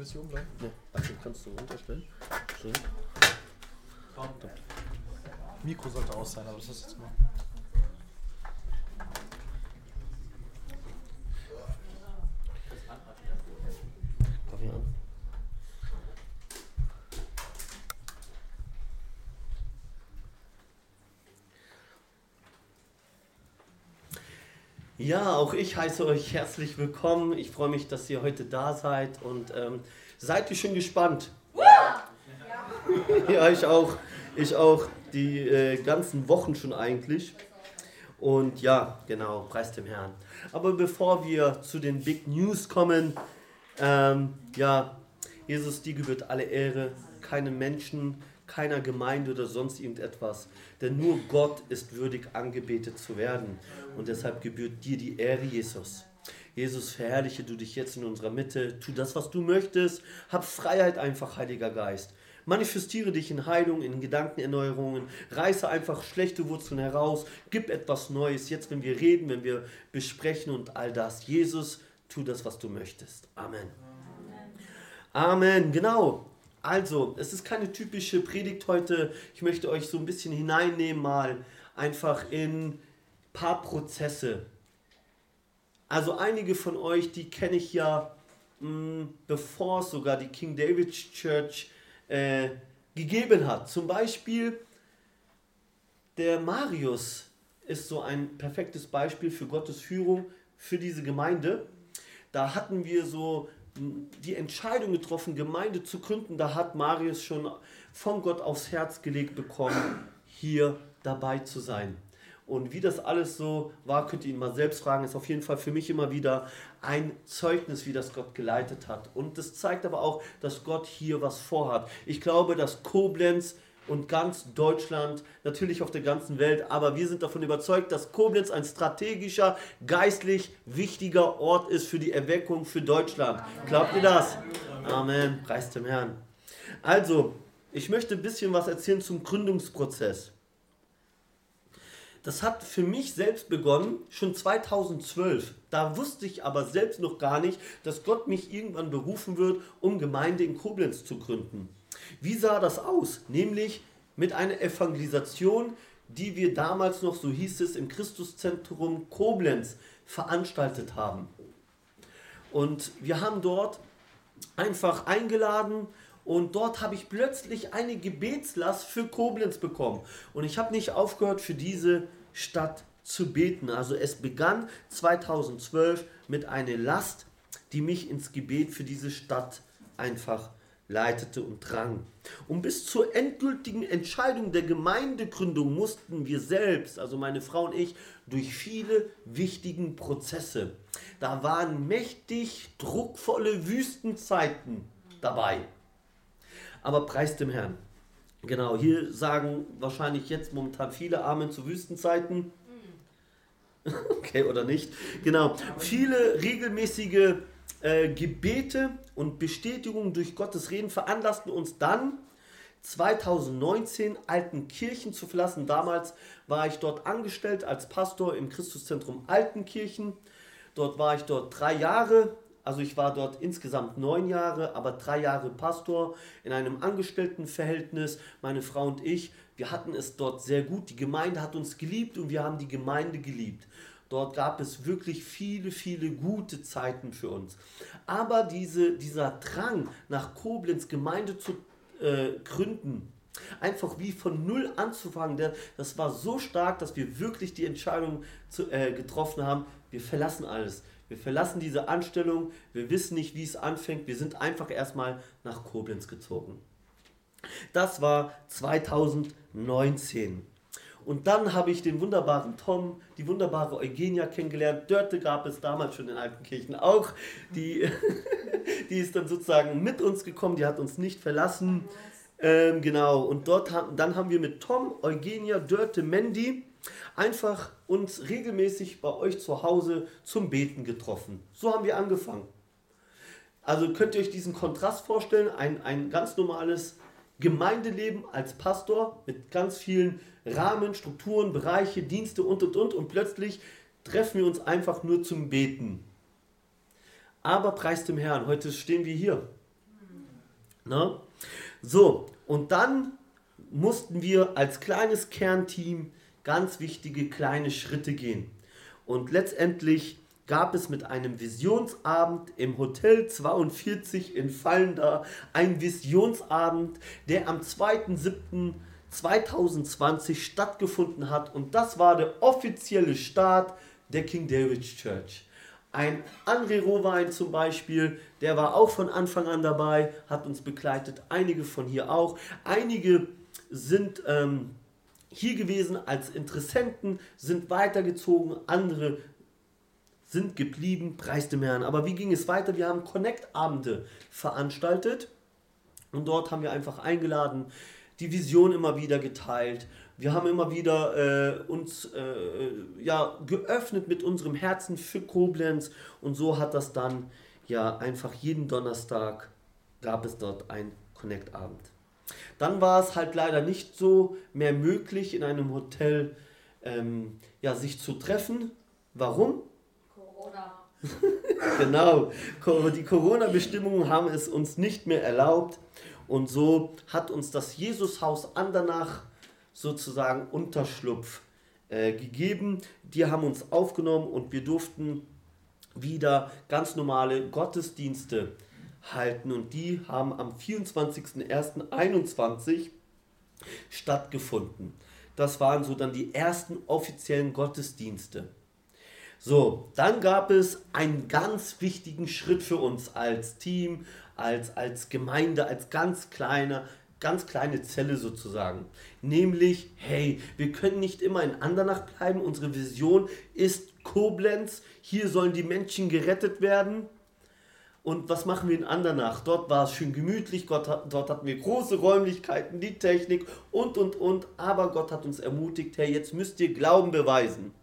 willst hier oben bleiben? Ne, danke, kannst du runterstellen. Schön. Mikro sollte aus sein, aber das ist jetzt mal. Darf ich an? Ja, auch ich heiße euch herzlich willkommen. Ich freue mich, dass ihr heute da seid und ähm, seid ihr schon gespannt? Ja. ja, ich auch. Ich auch. Die äh, ganzen Wochen schon eigentlich. Und ja, genau, preis dem Herrn. Aber bevor wir zu den Big News kommen, ähm, ja, Jesus, die gebührt alle Ehre, keine Menschen, keiner Gemeinde oder sonst irgendetwas. Denn nur Gott ist würdig angebetet zu werden. Und deshalb gebührt dir die Ehre, Jesus. Jesus, verherrliche du dich jetzt in unserer Mitte. Tu das, was du möchtest. Hab Freiheit einfach, Heiliger Geist. Manifestiere dich in Heilung, in Gedankenerneuerungen. Reiße einfach schlechte Wurzeln heraus. Gib etwas Neues. Jetzt, wenn wir reden, wenn wir besprechen und all das. Jesus, tu das, was du möchtest. Amen. Amen. Genau. Also, es ist keine typische Predigt heute. Ich möchte euch so ein bisschen hineinnehmen, mal einfach in ein paar Prozesse. Also, einige von euch, die kenne ich ja, mh, hm, bevor es sogar die King David Church äh, gegeben hat. Zum Beispiel der Marius ist so ein perfektes Beispiel für Gottes Führung für diese Gemeinde. Da hatten wir so die Entscheidung getroffen, Gemeinde zu gründen, da hat Marius schon von Gott aufs Herz gelegt bekommen, hier dabei zu sein. Und wie das alles so war, könnt ihr ihn mal selbst fragen. Ist auf jeden Fall für mich immer wieder ein Zeugnis, wie das Gott geleitet hat. Und das zeigt aber auch, dass Gott hier was vorhat. Ich glaube, dass Koblenz und ganz Deutschland, natürlich auf der ganzen Welt, aber wir sind davon überzeugt, dass Koblenz ein strategischer, geistlich wichtiger Ort ist für die Erweckung für Deutschland. Glaubt ihr das? Amen. Preis dem Herrn. Also, ich möchte ein bisschen was erzählen zum Gründungsprozess. Das hat für mich selbst begonnen, schon 2012. Da wusste ich aber selbst noch gar nicht, dass Gott mich irgendwann berufen wird, um Gemeinde in Koblenz zu gründen. Wie sah das aus? Nämlich mit einer Evangelisation, die wir damals noch, so hieß es, im Christuszentrum Koblenz veranstaltet haben. Und wir haben dort einfach eingeladen und dort habe ich plötzlich eine Gebetslast für Koblenz bekommen. Und ich habe nicht aufgehört, für diese Stadt zu beten. Also es begann 2012 mit einer Last, die mich ins Gebet für diese Stadt einfach leitete und drang. Und bis zur endgültigen Entscheidung der Gemeindegründung mussten wir selbst, also meine Frau und ich, durch viele wichtigen Prozesse. Da waren mächtig druckvolle Wüstenzeiten dabei. Aber preis dem Herrn. Genau, hier sagen wahrscheinlich jetzt momentan viele Amen zu Wüstenzeiten. Okay, oder nicht? Genau. Viele regelmäßige äh, Gebete und Bestätigungen durch Gottes Reden veranlassten uns dann, 2019 Altenkirchen zu verlassen. Damals war ich dort angestellt als Pastor im Christuszentrum Altenkirchen. Dort war ich dort drei Jahre. Also ich war dort insgesamt neun Jahre, aber drei Jahre Pastor in einem Angestelltenverhältnis. Meine Frau und ich, wir hatten es dort sehr gut. Die Gemeinde hat uns geliebt und wir haben die Gemeinde geliebt. Dort gab es wirklich viele, viele gute Zeiten für uns. Aber diese, dieser Drang nach Koblenz Gemeinde zu äh, gründen, einfach wie von Null anzufangen, der, das war so stark, dass wir wirklich die Entscheidung zu, äh, getroffen haben, wir verlassen alles. Wir verlassen diese Anstellung, wir wissen nicht, wie es anfängt, wir sind einfach erstmal nach Koblenz gezogen. Das war 2019. Und dann habe ich den wunderbaren Tom, die wunderbare Eugenia kennengelernt. Dörte gab es damals schon in Altenkirchen auch. Die, die ist dann sozusagen mit uns gekommen, die hat uns nicht verlassen. Ähm, genau, und dort dann haben wir mit Tom, Eugenia, Dörte, Mandy einfach uns regelmäßig bei euch zu Hause zum Beten getroffen. So haben wir angefangen. Also könnt ihr euch diesen Kontrast vorstellen, ein, ein ganz normales Gemeindeleben als Pastor mit ganz vielen Rahmen, Strukturen, Bereiche, Dienste und und und und plötzlich treffen wir uns einfach nur zum Beten. Aber preis dem Herrn, heute stehen wir hier. Ne? So, und dann mussten wir als kleines Kernteam ganz wichtige kleine Schritte gehen. Und letztendlich gab es mit einem Visionsabend im Hotel 42 in Fallenda einen Visionsabend, der am 2.7.2020 stattgefunden hat. Und das war der offizielle Start der King David Church. Ein André Rowein zum Beispiel, der war auch von Anfang an dabei, hat uns begleitet, einige von hier auch. Einige sind ähm, hier gewesen als Interessenten, sind weitergezogen, andere sind geblieben, preis dem Herrn. Aber wie ging es weiter? Wir haben Connect-Abende veranstaltet und dort haben wir einfach eingeladen, die Vision immer wieder geteilt. Wir haben immer wieder äh, uns äh, ja, geöffnet mit unserem Herzen für Koblenz und so hat das dann ja einfach jeden Donnerstag gab es dort ein Connect-Abend. Dann war es halt leider nicht so mehr möglich, in einem Hotel ähm, ja, sich zu treffen. Warum? Corona. genau, die Corona-Bestimmungen haben es uns nicht mehr erlaubt. Und so hat uns das Jesushaus Andernach sozusagen Unterschlupf äh, gegeben. Die haben uns aufgenommen und wir durften wieder ganz normale Gottesdienste halten. Und die haben am 24.01.21 stattgefunden. Das waren so dann die ersten offiziellen Gottesdienste. So, dann gab es einen ganz wichtigen Schritt für uns als Team, als, als Gemeinde, als ganz kleiner, ganz kleine Zelle sozusagen. Nämlich, hey, wir können nicht immer in Andernach bleiben. Unsere Vision ist Koblenz. Hier sollen die Menschen gerettet werden. Und was machen wir in Andernach? Dort war es schön gemütlich, Gott, dort hatten wir große Räumlichkeiten, die Technik und, und, und. Aber Gott hat uns ermutigt, hey, jetzt müsst ihr Glauben beweisen.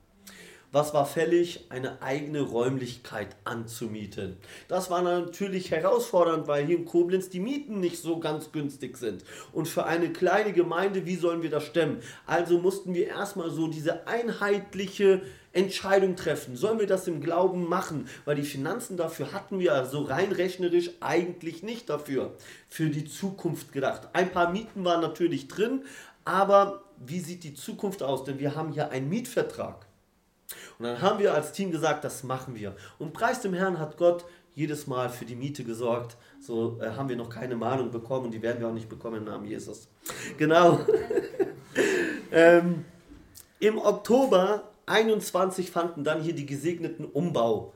Was war fällig? Eine eigene Räumlichkeit anzumieten. Das war natürlich herausfordernd, weil hier in Koblenz die Mieten nicht so ganz günstig sind. Und für eine kleine Gemeinde, wie sollen wir das stemmen? Also mussten wir erstmal so diese einheitliche Entscheidung treffen. Sollen wir das im Glauben machen? Weil die Finanzen dafür hatten wir also rein rechnerisch eigentlich nicht dafür. Für die Zukunft gedacht. Ein paar Mieten waren natürlich drin, aber wie sieht die Zukunft aus? Denn wir haben hier einen Mietvertrag. Und dann haben wir als Team gesagt, das machen wir. Und preis dem Herrn hat Gott jedes Mal für die Miete gesorgt. So äh, haben wir noch keine Mahnung bekommen und die werden wir auch nicht bekommen im Namen Jesus. Genau. ähm, Im Oktober 21 fanden dann hier die gesegneten Umbau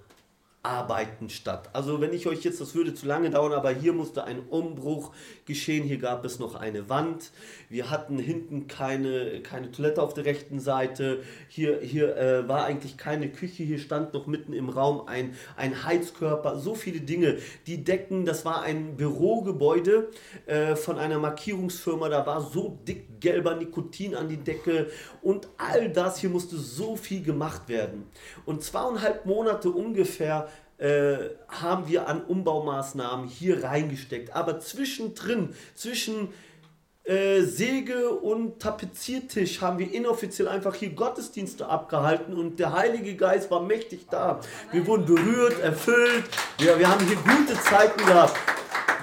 Arbeiten statt. Also wenn ich euch jetzt, das würde zu lange dauern, aber hier musste ein Umbruch geschehen. Hier gab es noch eine Wand. Wir hatten hinten keine, keine Toilette auf der rechten Seite. Hier, hier äh, war eigentlich keine Küche. Hier stand noch mitten im Raum ein, ein Heizkörper. So viele Dinge. Die Decken, das war ein Bürogebäude äh, von einer Markierungsfirma. Da war so dick gelber Nikotin an die Decke. Und all das hier musste so viel gemacht werden. Und zweieinhalb Monate ungefähr äh, haben wir an Umbaumaßnahmen hier reingesteckt. Aber zwischendrin, zwischen äh, Säge und Tapeziertisch haben wir inoffiziell einfach hier Gottesdienste abgehalten und der Heilige Geist war mächtig da. Wir wurden berührt, erfüllt, wir, wir haben hier gute Zeiten gehabt.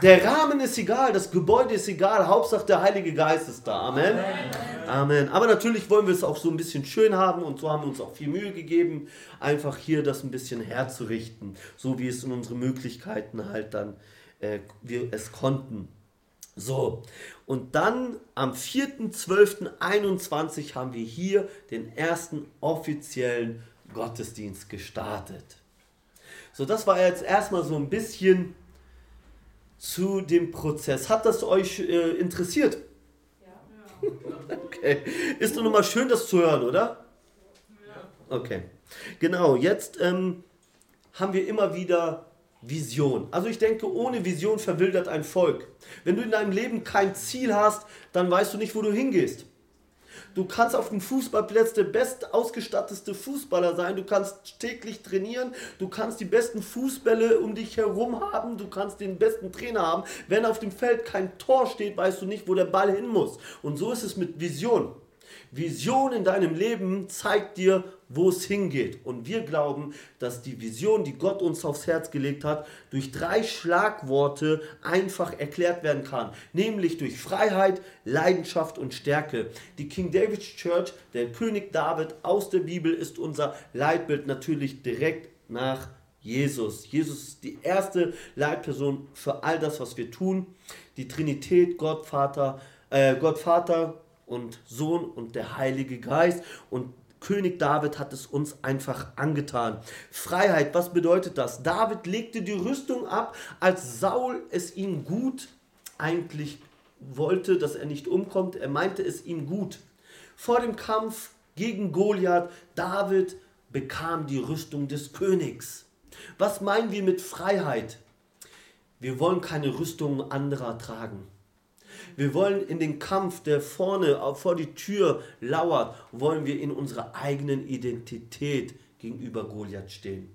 Der Rahmen ist egal, das Gebäude ist egal, Hauptsache der Heilige Geist ist da. Amen. Amen. Aber natürlich wollen wir es auch so ein bisschen schön haben und so haben wir uns auch viel Mühe gegeben, einfach hier das ein bisschen herzurichten, so wie es in unsere Möglichkeiten halt dann äh, wir es konnten. So, und dann am 4.12.21 haben wir hier den ersten offiziellen Gottesdienst gestartet. So, das war jetzt erstmal so ein bisschen zu dem Prozess. Hat das euch äh, interessiert? Ja. okay. Ist doch nochmal schön, das zu hören, oder? Ja. Okay. Genau, jetzt ähm, haben wir immer wieder Vision. Also ich denke, ohne Vision verwildert ein Volk. Wenn du in deinem Leben kein Ziel hast, dann weißt du nicht, wo du hingehst. Du kannst auf dem Fußballplatz der best ausgestattete Fußballer sein. Du kannst täglich trainieren. Du kannst die besten Fußbälle um dich herum haben. Du kannst den besten Trainer haben. Wenn auf dem Feld kein Tor steht, weißt du nicht, wo der Ball hin muss. Und so ist es mit Vision. Vision in deinem Leben zeigt dir, wo es hingeht. Und wir glauben, dass die Vision, die Gott uns aufs Herz gelegt hat, durch drei Schlagworte einfach erklärt werden kann. Nämlich durch Freiheit, Leidenschaft und Stärke. Die King David Church, der König David aus der Bibel, ist unser Leitbild natürlich direkt nach Jesus. Jesus ist die erste Leitperson für all das, was wir tun. Die Trinität, Gott Vater, äh, Gott Vater, und Sohn und der Heilige Geist. Und König David hat es uns einfach angetan. Freiheit, was bedeutet das? David legte die Rüstung ab, als Saul es ihm gut eigentlich wollte, dass er nicht umkommt. Er meinte es ihm gut. Vor dem Kampf gegen Goliath, David bekam die Rüstung des Königs. Was meinen wir mit Freiheit? Wir wollen keine Rüstung anderer tragen. Wir wollen in den Kampf, der vorne vor die Tür lauert, wollen wir in unserer eigenen Identität gegenüber Goliath stehen.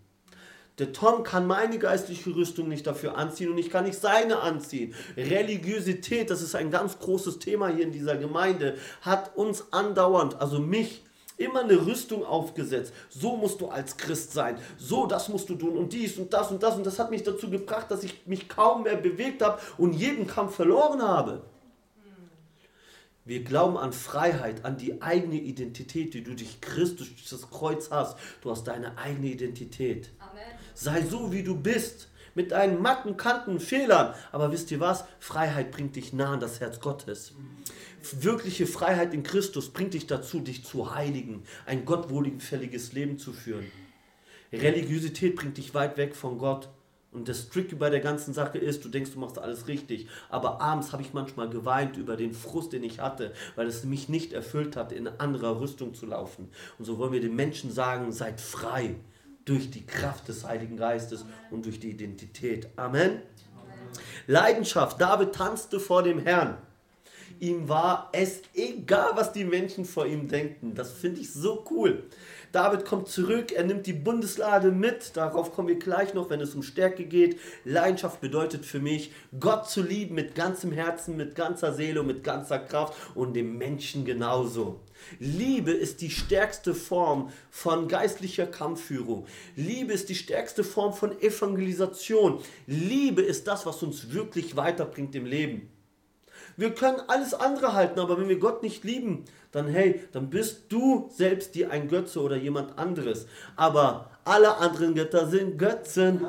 Der Tom kann meine geistliche Rüstung nicht dafür anziehen und ich kann nicht seine anziehen. Religiosität, das ist ein ganz großes Thema hier in dieser Gemeinde, hat uns andauernd, also mich, immer eine Rüstung aufgesetzt. So musst du als Christ sein. So, das musst du tun und dies und das und das. Und das hat mich dazu gebracht, dass ich mich kaum mehr bewegt habe und jeden Kampf verloren habe. Wir glauben an Freiheit, an die eigene Identität, die du durch Christus, durch das Kreuz hast. Du hast deine eigene Identität. Amen. Sei so, wie du bist, mit deinen Macken, Kanten, Fehlern. Aber wisst ihr was? Freiheit bringt dich nah an das Herz Gottes. Wirkliche Freiheit in Christus bringt dich dazu, dich zu heiligen, ein gottwohlgefälliges Leben zu führen. Religiosität bringt dich weit weg von Gott. Und das Tricky bei der ganzen Sache ist, du denkst, du machst alles richtig. Aber abends habe ich manchmal geweint über den Frust, den ich hatte, weil es mich nicht erfüllt hat, in anderer Rüstung zu laufen. Und so wollen wir den Menschen sagen, seid frei durch die Kraft des Heiligen Geistes und durch die Identität. Amen. Amen. Leidenschaft. David tanzte vor dem Herrn. Ihm war es egal, was die Menschen vor ihm denken. Das finde ich so cool. David kommt zurück, er nimmt die Bundeslade mit. Darauf kommen wir gleich noch, wenn es um Stärke geht. Leidenschaft bedeutet für mich, Gott zu lieben mit ganzem Herzen, mit ganzer Seele und mit ganzer Kraft und dem Menschen genauso. Liebe ist die stärkste Form von geistlicher Kampfführung. Liebe ist die stärkste Form von Evangelisation. Liebe ist das, was uns wirklich weiterbringt im Leben. Wir können alles andere halten, aber wenn wir Gott nicht lieben, dann hey, dann bist du selbst dir ein Götze oder jemand anderes. Aber alle anderen Götter sind Götzen.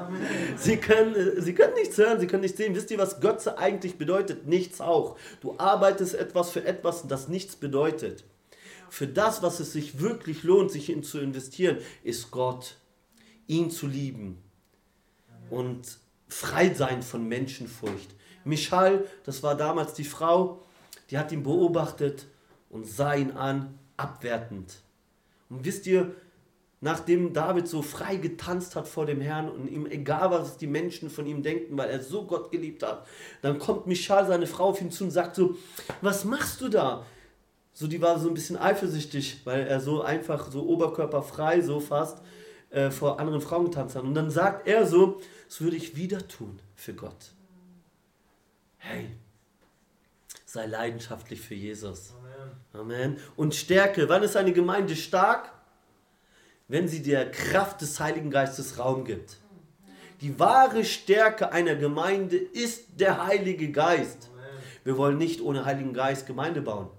Sie können, sie können nichts hören, sie können nichts sehen. Wisst ihr, was Götze eigentlich bedeutet? Nichts auch. Du arbeitest etwas für etwas, das nichts bedeutet. Für das, was es sich wirklich lohnt, sich in zu investieren, ist Gott. Ihn zu lieben. Und frei sein von Menschenfurcht. Michal, das war damals die Frau, die hat ihn beobachtet und sah ihn an, abwertend. Und wisst ihr, nachdem David so frei getanzt hat vor dem Herrn und ihm egal was die Menschen von ihm denken, weil er so Gott geliebt hat, dann kommt Michal, seine Frau, auf ihn zu und sagt so, was machst du da? So, die war so ein bisschen eifersüchtig, weil er so einfach, so oberkörperfrei, so fast, äh, vor anderen Frauen getanzt hat. Und dann sagt er so, das würde ich wieder tun für Gott. Hey, sei leidenschaftlich für Jesus. Amen. Amen. Und Stärke. Wann ist eine Gemeinde stark? Wenn sie der Kraft des Heiligen Geistes Raum gibt. Die wahre Stärke einer Gemeinde ist der Heilige Geist. Wir wollen nicht ohne Heiligen Geist Gemeinde bauen.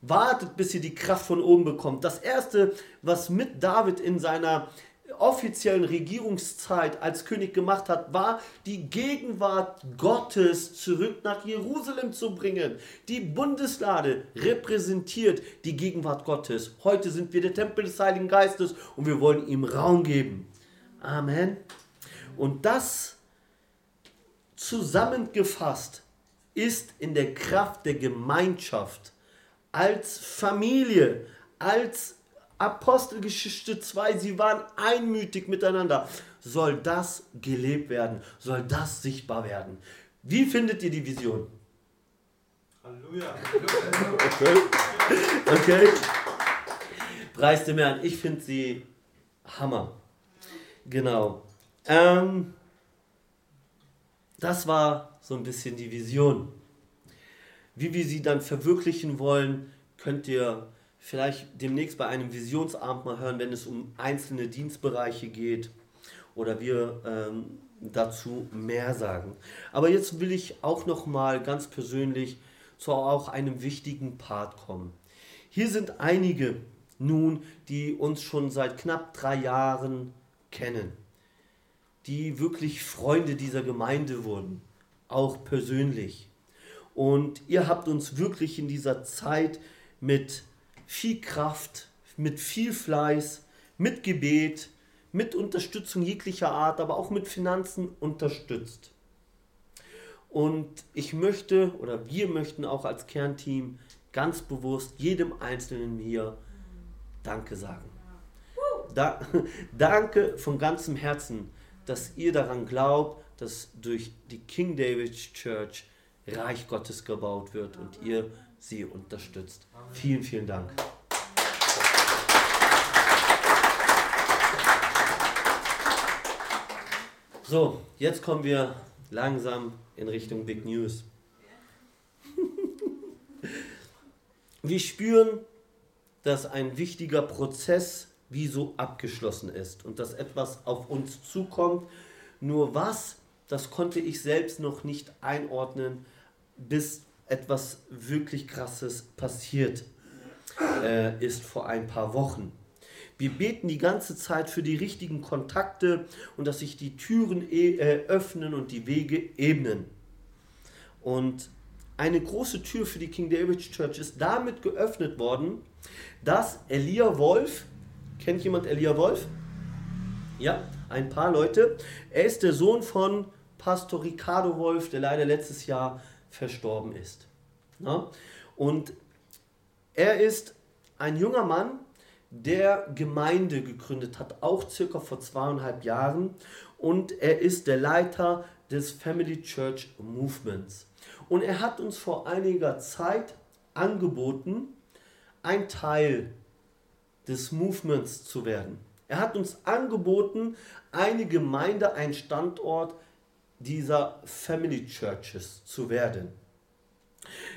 Wartet, bis ihr die Kraft von oben bekommt. Das erste, was mit David in seiner offiziellen Regierungszeit als König gemacht hat, war die Gegenwart Gottes zurück nach Jerusalem zu bringen. Die Bundeslade repräsentiert die Gegenwart Gottes. Heute sind wir der Tempel des Heiligen Geistes und wir wollen ihm Raum geben. Amen. Und das zusammengefasst ist in der Kraft der Gemeinschaft als Familie, als Apostelgeschichte 2, sie waren einmütig miteinander. Soll das gelebt werden? Soll das sichtbar werden? Wie findet ihr die Vision? Halleluja. Okay. okay. Preis dem Herrn. Ich finde sie Hammer. Genau. Ähm, das war so ein bisschen die Vision. Wie wir sie dann verwirklichen wollen, könnt ihr vielleicht demnächst bei einem Visionsabend mal hören, wenn es um einzelne Dienstbereiche geht oder wir ähm, dazu mehr sagen. Aber jetzt will ich auch noch mal ganz persönlich zu auch einem wichtigen Part kommen. Hier sind einige nun, die uns schon seit knapp drei Jahren kennen, die wirklich Freunde dieser Gemeinde wurden, auch persönlich. Und ihr habt uns wirklich in dieser Zeit mit viel Kraft, mit viel Fleiß, mit Gebet, mit Unterstützung jeglicher Art, aber auch mit Finanzen unterstützt. Und ich möchte oder wir möchten auch als Kernteam ganz bewusst jedem Einzelnen hier Danke sagen. Da, danke von ganzem Herzen, dass ihr daran glaubt, dass durch die King David Church Reich Gottes gebaut wird und ihr sie unterstützt. Vielen, vielen Dank. So, jetzt kommen wir langsam in Richtung Big News. Wir spüren, dass ein wichtiger Prozess wie so abgeschlossen ist und dass etwas auf uns zukommt. Nur was, das konnte ich selbst noch nicht einordnen, bis etwas wirklich Krasses passiert äh, ist vor ein paar Wochen. Wir beten die ganze Zeit für die richtigen Kontakte und dass sich die Türen e äh, öffnen und die Wege ebnen. Und eine große Tür für die King David Church ist damit geöffnet worden, dass Elia Wolf, kennt jemand Elia Wolf? Ja, ein paar Leute. Er ist der Sohn von Pastor Ricardo Wolf, der leider letztes Jahr verstorben ist. Ja? Und er ist ein junger Mann, der Gemeinde gegründet hat, auch circa vor zweieinhalb Jahren. Und er ist der Leiter des Family Church Movements. Und er hat uns vor einiger Zeit angeboten, ein Teil des Movements zu werden. Er hat uns angeboten, eine Gemeinde, ein Standort dieser Family Churches zu werden.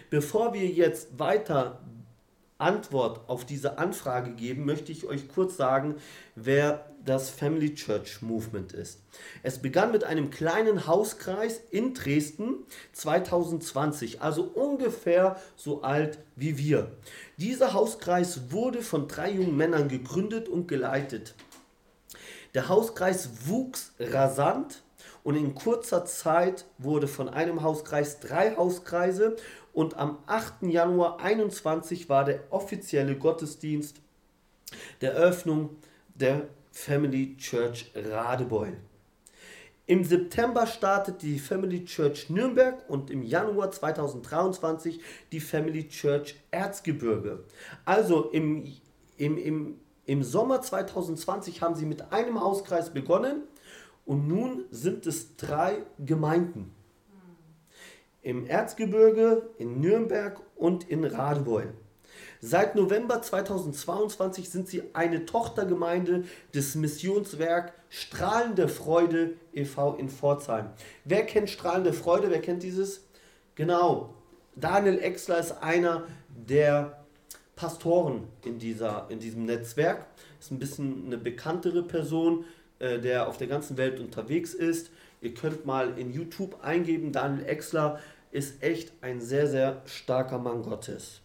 Bevor wir jetzt weiter Antwort auf diese Anfrage geben, möchte ich euch kurz sagen, wer das Family Church Movement ist. Es begann mit einem kleinen Hauskreis in Dresden 2020, also ungefähr so alt wie wir. Dieser Hauskreis wurde von drei jungen Männern gegründet und geleitet. Der Hauskreis wuchs rasant und in kurzer Zeit wurde von einem Hauskreis drei Hauskreise und am 8. Januar 21 war der offizielle Gottesdienst der Eröffnung der Family Church Radebeul. Im September startet die Family Church Nürnberg und im Januar 2023 die Family Church Erzgebirge. Also im, im, im, im Sommer 2020 haben sie mit einem Hauskreis begonnen und nun sind es drei Gemeinden im Erzgebirge, in Nürnberg und in Radebeul. Seit November 2022 sind sie eine Tochtergemeinde des Missionswerk Strahlende Freude e.V. in Pforzheim. Wer kennt Strahlende Freude? Wer kennt dieses? Genau. Daniel Exler ist einer der Pastoren in, dieser, in diesem Netzwerk. Ist ein bisschen eine bekanntere Person, äh, der auf der ganzen Welt unterwegs ist. Ihr könnt mal in YouTube eingeben, Daniel Exler ist echt ein sehr, sehr starker Mann Gottes.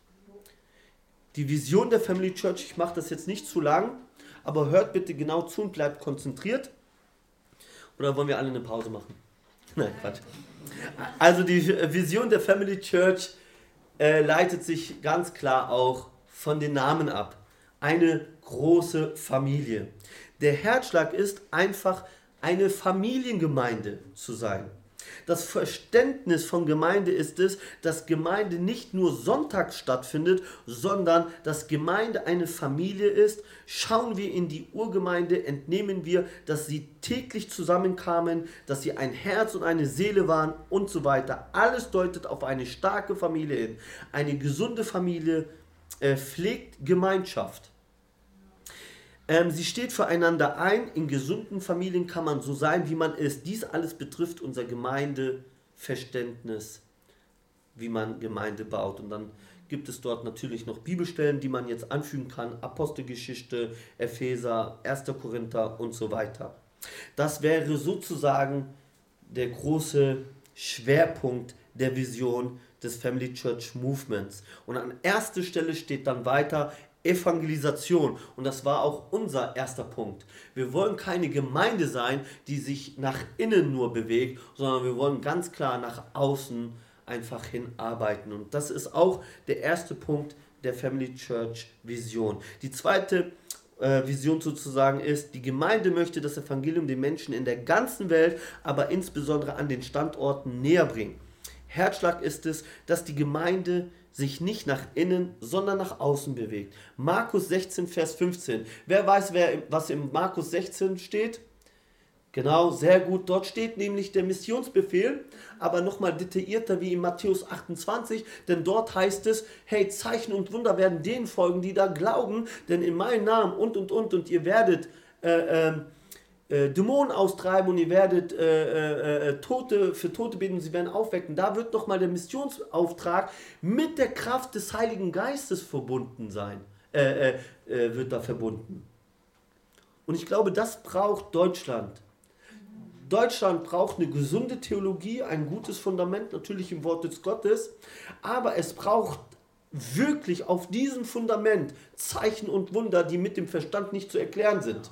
Die Vision der Family Church, ich mache das jetzt nicht zu lang, aber hört bitte genau zu und bleibt konzentriert. Oder wollen wir alle eine Pause machen? Nein, Quatsch. Also die Vision der Family Church äh, leitet sich ganz klar auch von den Namen ab. Eine große Familie. Der Herzschlag ist einfach eine Familiengemeinde zu sein. Das Verständnis von Gemeinde ist es, dass Gemeinde nicht nur sonntags stattfindet, sondern dass Gemeinde eine Familie ist. Schauen wir in die Urgemeinde, entnehmen wir, dass sie täglich zusammenkamen, dass sie ein Herz und eine Seele waren und so weiter. Alles deutet auf eine starke Familie hin. Eine gesunde Familie äh, pflegt Gemeinschaft. Ähm, sie steht füreinander ein. In gesunden Familien kann man so sein, wie man ist. Dies alles betrifft unser Gemeindeverständnis, wie man Gemeinde baut. Und dann gibt es dort natürlich noch Bibelstellen, die man jetzt anfügen kann. Apostelgeschichte, Epheser, 1. Korinther und so weiter. Das wäre sozusagen der große Schwerpunkt der Vision des Family Church Movements. Und an erster Stelle steht dann weiter Evangelisation. Und das war auch unser erster Punkt. Wir wollen keine Gemeinde sein, die sich nach innen nur bewegt, sondern wir wollen ganz klar nach außen einfach hinarbeiten. Und das ist auch der erste Punkt der Family Church Vision. Die zweite äh, Vision sozusagen ist, die Gemeinde möchte das Evangelium den Menschen in der ganzen Welt, aber insbesondere an den Standorten näher bringen. Herzschlag ist es, dass die Gemeinde sich nicht nach innen, sondern nach außen bewegt. Markus 16, Vers 15. Wer weiß, wer, was im Markus 16 steht? Genau, sehr gut. Dort steht nämlich der Missionsbefehl, aber nochmal detaillierter wie in Matthäus 28, denn dort heißt es, hey, Zeichen und Wunder werden denen folgen, die da glauben, denn in meinem Namen und und und und ihr werdet äh, äh, äh, Dämonen austreiben und ihr werdet äh, äh, äh, Tote für Tote beten und sie werden aufwecken. Da wird nochmal der Missionsauftrag mit der Kraft des Heiligen Geistes verbunden sein, äh, wird da verbunden. Und ich glaube, das braucht Deutschland. Deutschland braucht eine gesunde Theologie, ein gutes Fundament, natürlich im Wort des Gottes, aber es braucht wirklich auf diesem Fundament Zeichen und Wunder, die mit dem Verstand nicht zu erklären sind.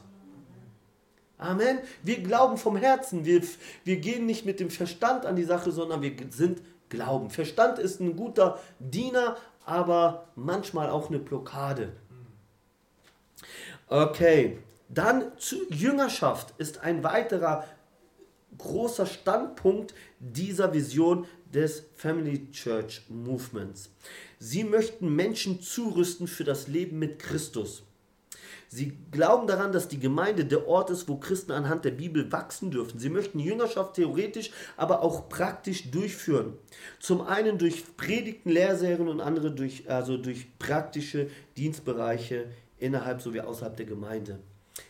Amen. Wir glauben vom Herzen. Wir, wir gehen nicht mit dem Verstand an die Sache, sondern wir sind Glauben. Verstand ist ein guter Diener, aber manchmal auch eine Blockade. Okay, dann zu Jüngerschaft ist ein weiterer großer Standpunkt dieser Vision des Family Church Movements. Sie möchten Menschen zurüsten für das Leben mit Christus. Sie glauben daran, dass die Gemeinde der Ort ist, wo Christen anhand der Bibel wachsen dürfen. Sie möchten Jüngerschaft theoretisch, aber auch praktisch durchführen. Zum einen durch Predigten, Lehrserien und andere durch, also durch praktische Dienstbereiche innerhalb sowie außerhalb der Gemeinde.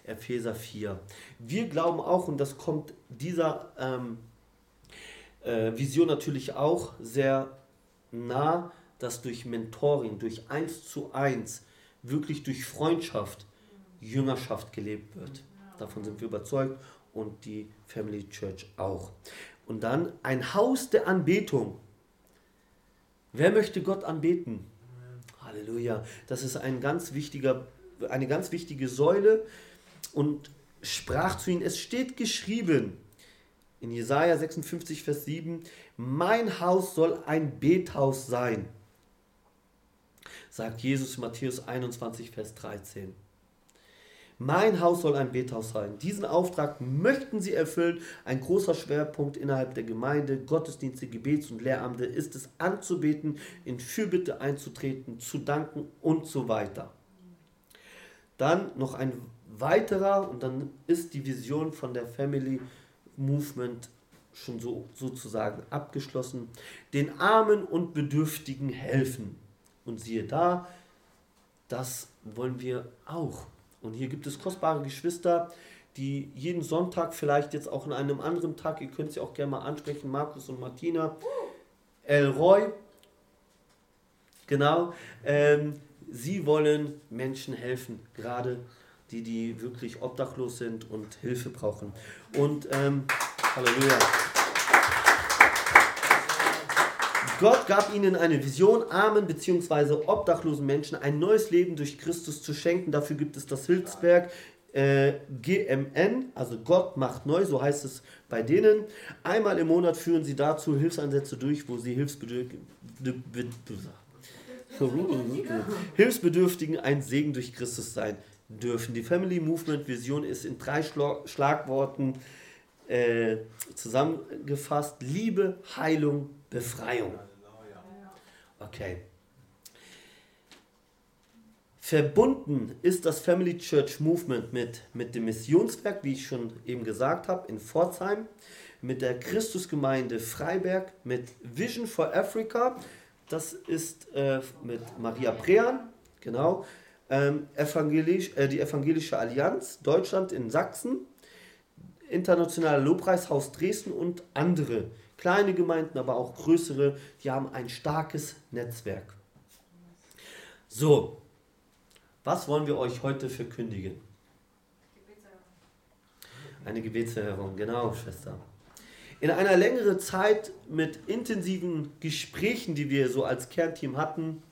Epheser 4. Wir glauben auch, und das kommt dieser ähm, äh, Vision natürlich auch sehr nah, dass durch Mentoring, durch eins zu eins, wirklich durch Freundschaft Jüngerschaft gelebt wird. Davon sind wir überzeugt und die Family Church auch. Und dann ein Haus der Anbetung. Wer möchte Gott anbeten? Halleluja. Das ist ein ganz wichtiger, eine ganz wichtige Säule und sprach zu ihnen, es steht geschrieben in Jesaja 56, Vers 7, mein Haus soll ein Bethaus sein, sagt Jesus Matthäus 21, Vers 13. Mein Haus soll ein Bethaus sein. Diesen Auftrag möchten sie erfüllen. Ein großer Schwerpunkt innerhalb der Gemeinde, Gottesdienste, Gebets- und Lehramte ist es anzubeten, in Fürbitte einzutreten, zu danken und so weiter. Dann noch ein weiterer und dann ist die Vision von der Family Movement schon so sozusagen abgeschlossen. Den Armen und Bedürftigen helfen. Und siehe da, das wollen wir auch. Und hier gibt es kostbare Geschwister, die jeden Sonntag, vielleicht jetzt auch an einem anderen Tag, ihr könnt sie auch gerne mal ansprechen, Markus und Martina, Elroy, genau, ähm, sie wollen Menschen helfen, gerade die, die wirklich obdachlos sind und Hilfe brauchen. Und ähm, Halleluja. Gott gab ihnen eine Vision, armen bzw. obdachlosen Menschen ein neues Leben durch Christus zu schenken. Dafür gibt es das Hilfswerk äh, GMN, also Gott macht neu, so heißt es bei denen. Einmal im Monat führen sie dazu Hilfseinsätze durch, wo sie Hilfsbedürftigen ein Segen durch Christus sein dürfen. Die Family Movement Vision ist in drei Schlagworten äh, zusammengefasst. Liebe, Heilung, Befreiung. Okay. Verbunden ist das Family Church Movement mit, mit dem Missionswerk, wie ich schon eben gesagt habe, in Pforzheim, mit der Christusgemeinde Freiberg, mit Vision for Africa, das ist äh, mit Maria Prean, genau, ähm, evangelisch, äh, die Evangelische Allianz Deutschland in Sachsen, Internationaler Lobpreishaus Dresden und andere kleine Gemeinden, aber auch größere, die haben ein starkes Netzwerk. So, was wollen wir euch heute verkündigen? Eine Gebetserhörung, genau, Schwester. In einer längeren Zeit mit intensiven Gesprächen, die wir so als Kernteam hatten,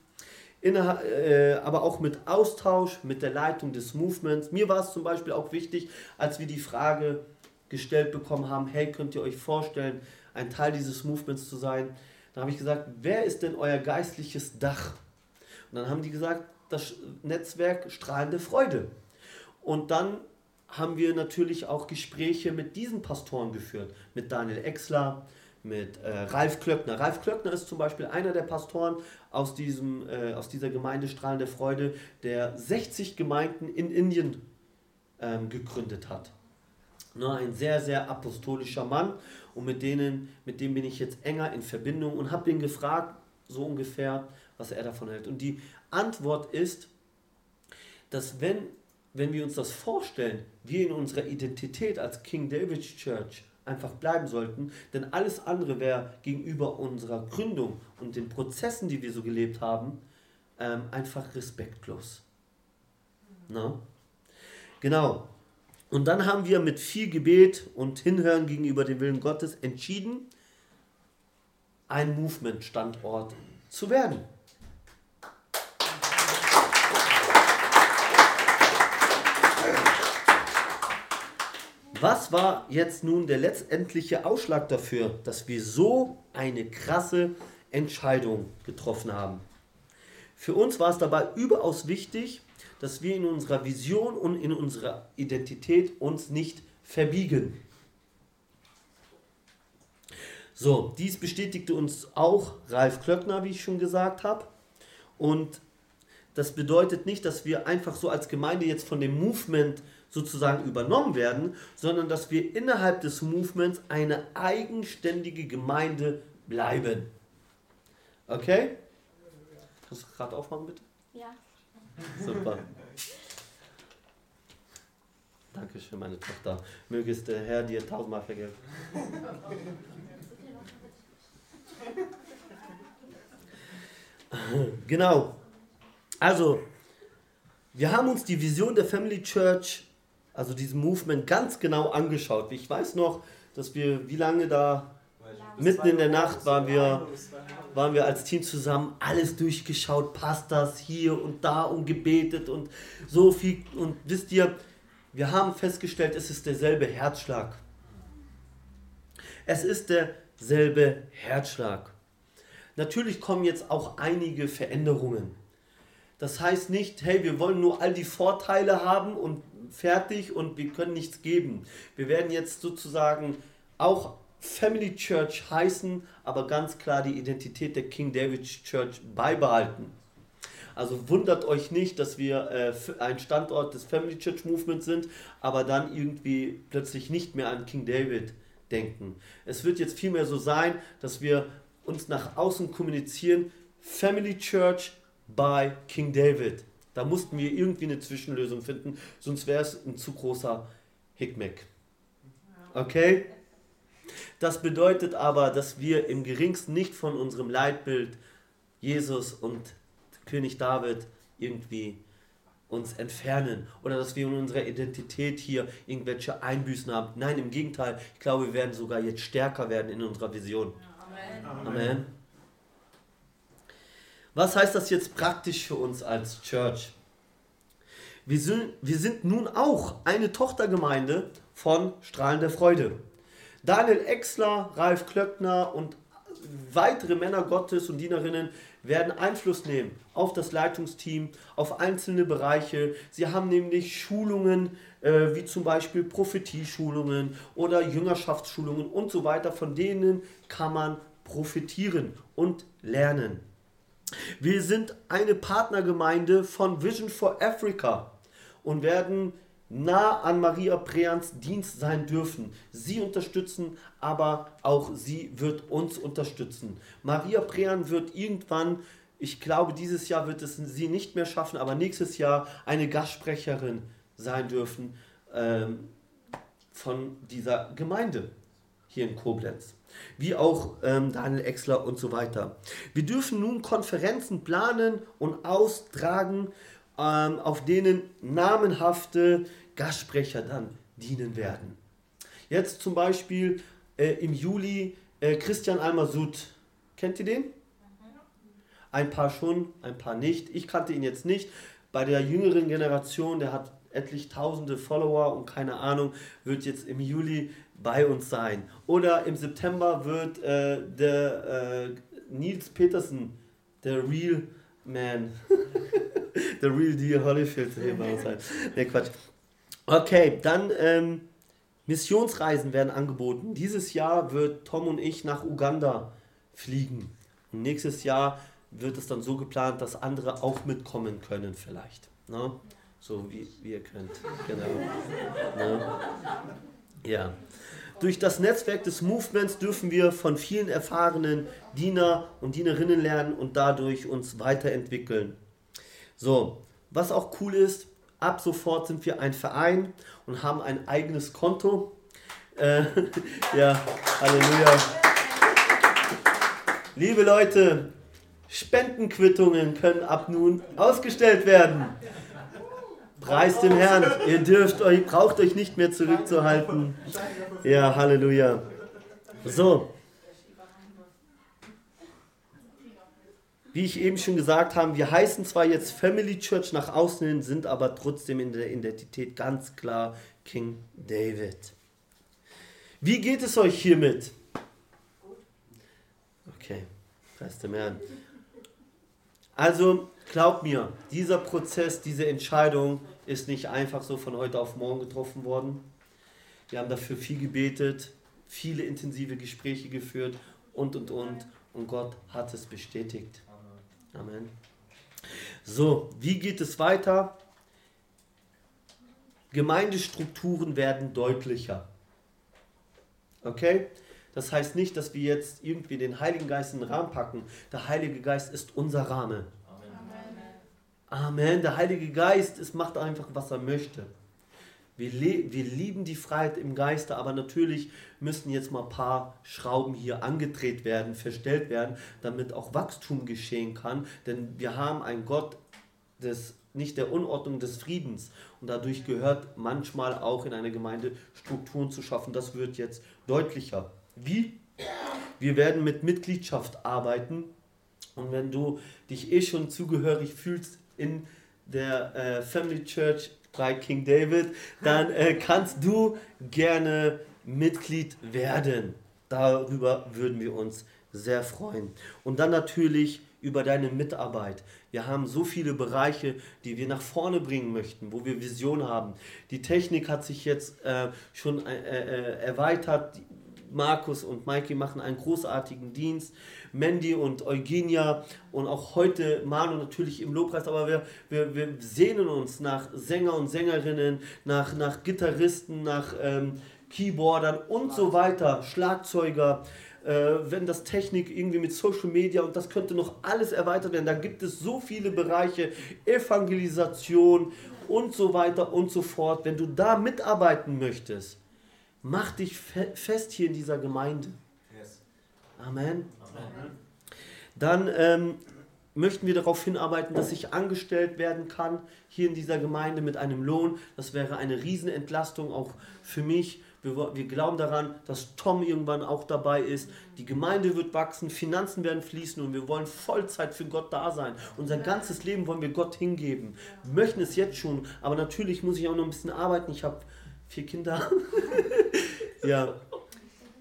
in, äh, aber auch mit Austausch mit der Leitung des Movements. Mir war es zum Beispiel auch wichtig, als wir die Frage gestellt bekommen haben, hey, könnt ihr euch vorstellen, ein Teil dieses Movements zu sein? Dann habe ich gesagt, wer ist denn euer geistliches Dach? Und dann haben die gesagt, das Netzwerk Strahlende Freude. Und dann haben wir natürlich auch Gespräche mit diesen Pastoren geführt, mit Daniel Exler, mit äh, Ralf Klöckner. Ralf Klöckner ist zum Beispiel einer der Pastoren aus, diesem, äh, aus dieser Gemeinde Strahlende Freude, der 60 Gemeinden in Indien ähm, gegründet hat. Ne, ein sehr, sehr apostolischer Mann und mit, denen, mit dem bin ich jetzt enger in Verbindung und habe ihn gefragt, so ungefähr, was er davon hält. Und die Antwort ist, dass wenn, wenn wir uns das vorstellen, wir in unserer Identität als King David's Church einfach bleiben sollten, denn alles andere wäre gegenüber unserer Gründung und den Prozessen, die wir so gelebt haben, ähm, einfach respektlos. Na? Genau. Und dann haben wir mit viel Gebet und Hinhören gegenüber dem Willen Gottes entschieden, ein Movement-Standort zu werden. Was war jetzt nun der letztendliche Ausschlag dafür, dass wir so eine krasse Entscheidung getroffen haben? Für uns war es dabei überaus wichtig, dass wir in unserer Vision und in unserer Identität uns nicht verbiegen. So, dies bestätigte uns auch Ralf Klöckner, wie ich schon gesagt habe. Und das bedeutet nicht, dass wir einfach so als Gemeinde jetzt von dem Movement sozusagen übernommen werden, sondern dass wir innerhalb des Movements eine eigenständige Gemeinde bleiben. Okay? Kannst du gerade aufmachen, bitte? Ja. Super. Dankeschön, meine Tochter. Möge es der Herr dir tausendmal vergelten. Genau. Also, wir haben uns die Vision der Family Church, also diesem Movement, ganz genau angeschaut. Ich weiß noch, dass wir, wie lange da, mitten in der Nacht waren wir, waren wir als Team zusammen, alles durchgeschaut, passt das hier und da und gebetet und so viel. Und wisst ihr, wir haben festgestellt, es ist derselbe Herzschlag. Es ist derselbe Herzschlag. Natürlich kommen jetzt auch einige Veränderungen. Das heißt nicht, hey, wir wollen nur all die Vorteile haben und fertig und wir können nichts geben. Wir werden jetzt sozusagen auch Family Church heißen, aber ganz klar die Identität der King David Church beibehalten. Also wundert euch nicht, dass wir äh, ein Standort des Family Church Movements sind, aber dann irgendwie plötzlich nicht mehr an King David denken. Es wird jetzt vielmehr so sein, dass wir uns nach außen kommunizieren, Family Church by King David. Da mussten wir irgendwie eine Zwischenlösung finden, sonst wäre es ein zu großer Hickmack. Okay? Das bedeutet aber, dass wir im geringsten nicht von unserem Leitbild Jesus und König David irgendwie uns entfernen oder dass wir in unserer Identität hier irgendwelche Einbüßen haben. Nein, im Gegenteil, ich glaube, wir werden sogar jetzt stärker werden in unserer Vision. Amen. Amen. Was heißt das jetzt praktisch für uns als Church? Wir sind, wir sind nun auch eine Tochtergemeinde von Strahlender Freude. Daniel Exler, Ralf Klöckner und weitere Männer Gottes und Dienerinnen werden Einfluss nehmen auf das Leitungsteam, auf einzelne Bereiche. Sie haben nämlich Schulungen, äh, wie zum Beispiel Prophetieschulungen oder Jüngerschaftsschulungen und so weiter. Von denen kann man profitieren und lernen. Wir sind eine Partnergemeinde von Vision for Africa und werden nah an Maria Preans Dienst sein dürfen. Sie unterstützen, aber auch sie wird uns unterstützen. Maria Prean wird irgendwann, ich glaube, dieses Jahr wird es sie nicht mehr schaffen, aber nächstes Jahr eine Gastsprecherin sein dürfen ähm, von dieser Gemeinde hier in Koblenz. wie auch ähm, Daniel Exler und so weiter. Wir dürfen nun Konferenzen planen und austragen, ähm, auf denen namenhafte Gastsprecher dann dienen werden. Jetzt zum Beispiel äh, im Juli äh, Christian Almasud. Kennt ihr den? Ein paar schon, ein paar nicht. Ich kannte ihn jetzt nicht. Bei der jüngeren Generation, der hat etlich tausende Follower und keine Ahnung, wird jetzt im Juli bei uns sein. Oder im September wird äh, der äh, Nils Petersen, der Real Man, der Real Deal Holyfield sein. Ne, Quatsch. Okay, dann ähm, Missionsreisen werden angeboten. Dieses Jahr wird Tom und ich nach Uganda fliegen. Und nächstes Jahr wird es dann so geplant, dass andere auch mitkommen können vielleicht. Ne? So wie, wie ihr könnt. Genau. Ne? Ja. Durch das Netzwerk des Movements dürfen wir von vielen erfahrenen Diener und Dienerinnen lernen und dadurch uns weiterentwickeln. So, was auch cool ist, ab sofort sind wir ein Verein und haben ein eigenes Konto. Äh, ja, Halleluja. Liebe Leute, Spendenquittungen können ab nun ausgestellt werden. Preis dem Herrn. Ihr dürft euch, braucht euch nicht mehr zurückzuhalten. Ja, Halleluja. So. Wie ich eben schon gesagt habe, wir heißen zwar jetzt Family Church nach außen hin, sind aber trotzdem in der Identität ganz klar King David. Wie geht es euch hiermit? Okay, preis dem Herrn. Also glaubt mir, dieser Prozess, diese Entscheidung ist nicht einfach so von heute auf morgen getroffen worden. Wir haben dafür viel gebetet, viele intensive Gespräche geführt und und und und Gott hat es bestätigt. Amen. So, wie geht es weiter? Gemeindestrukturen werden deutlicher. Okay? Das heißt nicht, dass wir jetzt irgendwie den Heiligen Geist in den Rahmen packen. Der Heilige Geist ist unser Rahmen. Amen. Amen. Der Heilige Geist es macht einfach, was er möchte. Wir, wir lieben die Freiheit im Geiste, aber natürlich müssen jetzt mal ein paar Schrauben hier angedreht werden, verstellt werden, damit auch Wachstum geschehen kann. Denn wir haben einen Gott des, nicht der Unordnung des Friedens. Und dadurch gehört manchmal auch in einer Gemeinde Strukturen zu schaffen. Das wird jetzt deutlicher. Wie? Wir werden mit Mitgliedschaft arbeiten. Und wenn du dich eh schon zugehörig fühlst in der äh, Family Church bei King David, dann äh, kannst du gerne Mitglied werden. Darüber würden wir uns sehr freuen. Und dann natürlich über deine Mitarbeit. Wir haben so viele Bereiche, die wir nach vorne bringen möchten, wo wir Vision haben. Die Technik hat sich jetzt äh, schon äh, äh erweitert. Markus und Maiki machen einen großartigen Dienst. Mandy und Eugenia und auch heute Manu natürlich im Lobpreis, aber wir, wir, wir sehnen uns nach Sänger und Sängerinnen, nach, nach Gitarristen, nach ähm, Keyboardern und so weiter, Schlagzeuger. Äh, wenn das Technik irgendwie mit Social Media und das könnte noch alles erweitert werden, da gibt es so viele Bereiche, Evangelisation und so weiter und so fort. Wenn du da mitarbeiten möchtest, mach dich fe fest hier in dieser Gemeinde. Yes. Amen. Dann ähm, möchten wir darauf hinarbeiten, dass ich angestellt werden kann hier in dieser Gemeinde mit einem Lohn. Das wäre eine Riesenentlastung auch für mich. Wir, wir, glauben daran, dass Tom irgendwann auch dabei ist. Die Gemeinde wird wachsen, Finanzen werden fließen und wir wollen Vollzeit für Gott da sein. Unser ganzes Leben wollen wir Gott hingeben. Wir möchten es jetzt schon, aber natürlich muss ich auch noch ein bisschen arbeiten. Ich habe vier Kinder. ja,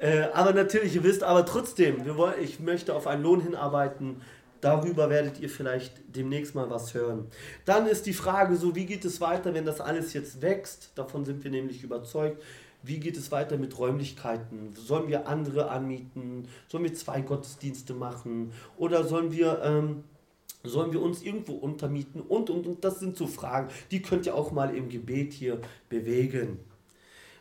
äh, aber natürlich, ihr wisst, aber trotzdem, wir wollen, ich möchte auf einen Lohn hinarbeiten. Darüber werdet ihr vielleicht demnächst mal was hören. Dann ist die Frage so, wie geht es weiter, wenn das alles jetzt wächst? Davon sind wir nämlich überzeugt. Wie geht es weiter mit Räumlichkeiten? Sollen wir andere anmieten? Sollen wir zwei Gottesdienste machen? Oder sollen wir, ähm, sollen wir uns irgendwo untermieten? Und, und, und das sind so Fragen, die könnt ihr auch mal im Gebet hier bewegen.